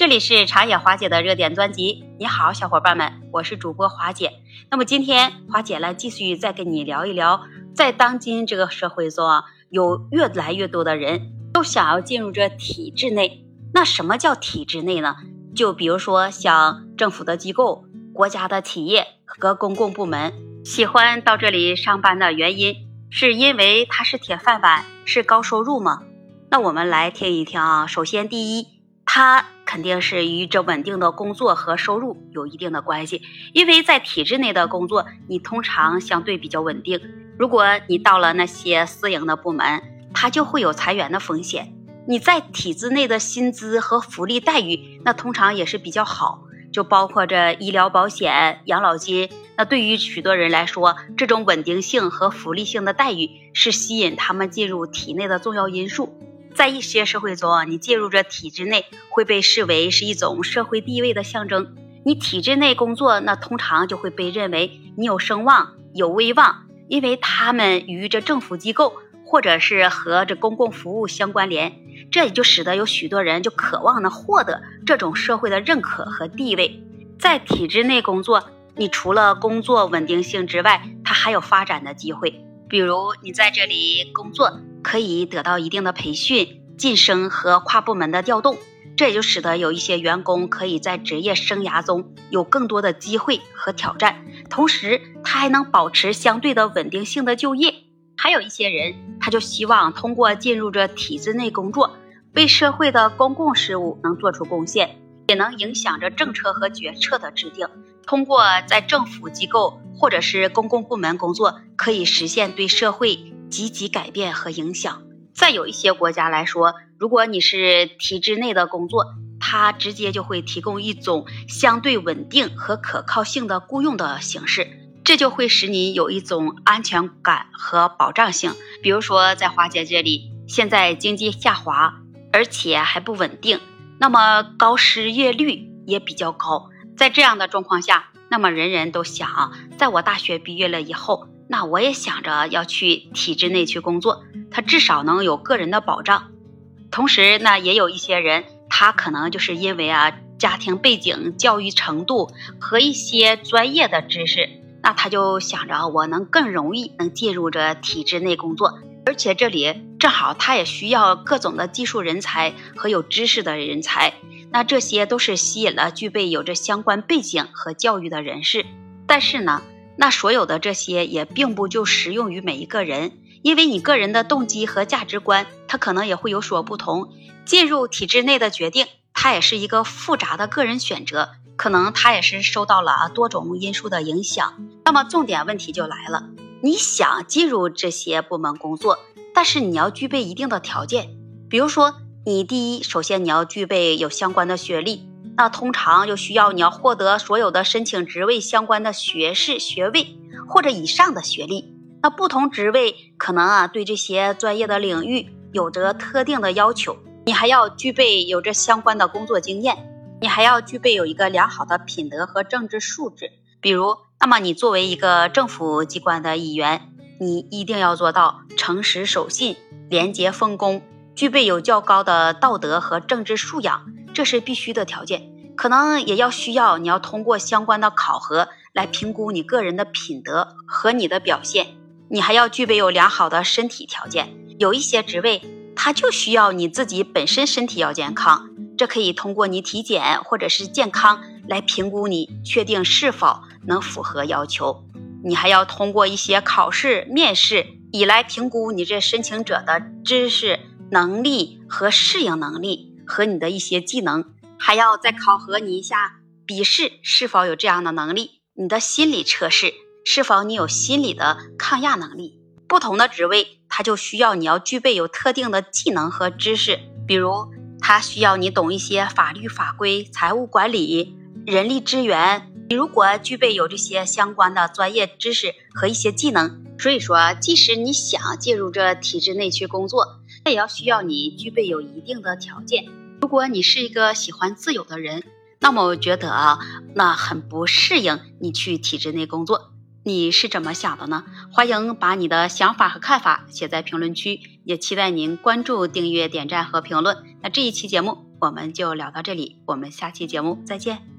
这里是长野华姐的热点专辑。你好，小伙伴们，我是主播华姐。那么今天华姐来继续再跟你聊一聊，在当今这个社会中啊，有越来越多的人都想要进入这体制内。那什么叫体制内呢？就比如说像政府的机构、国家的企业和公共部门，喜欢到这里上班的原因，是因为它是铁饭碗，是高收入吗？那我们来听一听啊。首先，第一，它肯定是与这稳定的工作和收入有一定的关系，因为在体制内的工作，你通常相对比较稳定。如果你到了那些私营的部门，它就会有裁员的风险。你在体制内的薪资和福利待遇，那通常也是比较好，就包括这医疗保险、养老金。那对于许多人来说，这种稳定性和福利性的待遇是吸引他们进入体内的重要因素。在一些社会中，你进入这体制内会被视为是一种社会地位的象征。你体制内工作，那通常就会被认为你有声望、有威望，因为他们与这政府机构或者是和这公共服务相关联。这也就使得有许多人就渴望呢获得这种社会的认可和地位。在体制内工作，你除了工作稳定性之外，它还有发展的机会。比如你在这里工作，可以得到一定的培训、晋升和跨部门的调动，这也就使得有一些员工可以在职业生涯中有更多的机会和挑战，同时他还能保持相对的稳定性的就业。还有一些人，他就希望通过进入这体制内工作，为社会的公共事务能做出贡献，也能影响着政策和决策的制定。通过在政府机构或者是公共部门工作，可以实现对社会积极改变和影响。再有一些国家来说，如果你是体制内的工作，它直接就会提供一种相对稳定和可靠性的雇佣的形式，这就会使你有一种安全感和保障性。比如说，在华姐这里，现在经济下滑，而且还不稳定，那么高失业率也比较高。在这样的状况下，那么人人都想，在我大学毕业了以后，那我也想着要去体制内去工作，他至少能有个人的保障。同时，呢也有一些人，他可能就是因为啊家庭背景、教育程度和一些专业的知识，那他就想着我能更容易能进入这体制内工作，而且这里正好他也需要各种的技术人才和有知识的人才。那这些都是吸引了具备有着相关背景和教育的人士，但是呢，那所有的这些也并不就适用于每一个人，因为你个人的动机和价值观，它可能也会有所不同。进入体制内的决定，它也是一个复杂的个人选择，可能它也是受到了多种因素的影响。那么重点问题就来了，你想进入这些部门工作，但是你要具备一定的条件，比如说。你第一，首先你要具备有相关的学历，那通常就需要你要获得所有的申请职位相关的学士学位或者以上的学历。那不同职位可能啊对这些专业的领域有着特定的要求。你还要具备有着相关的工作经验，你还要具备有一个良好的品德和政治素质。比如，那么你作为一个政府机关的一员，你一定要做到诚实守信、廉洁奉公。具备有较高的道德和政治素养，这是必须的条件。可能也要需要你要通过相关的考核来评估你个人的品德和你的表现。你还要具备有良好的身体条件。有一些职位，它就需要你自己本身身体要健康，这可以通过你体检或者是健康来评估你，确定是否能符合要求。你还要通过一些考试、面试，以来评估你这申请者的知识。能力和适应能力和你的一些技能，还要再考核你一下笔试是否有这样的能力，你的心理测试是否你有心理的抗压能力。不同的职位，它就需要你要具备有特定的技能和知识，比如它需要你懂一些法律法规、财务管理、人力资源。你如果具备有这些相关的专业知识和一些技能，所以说，即使你想进入这体制内去工作。那也要需要你具备有一定的条件。如果你是一个喜欢自由的人，那么我觉得啊，那很不适应你去体制内工作。你是怎么想的呢？欢迎把你的想法和看法写在评论区，也期待您关注、订阅、点赞和评论。那这一期节目我们就聊到这里，我们下期节目再见。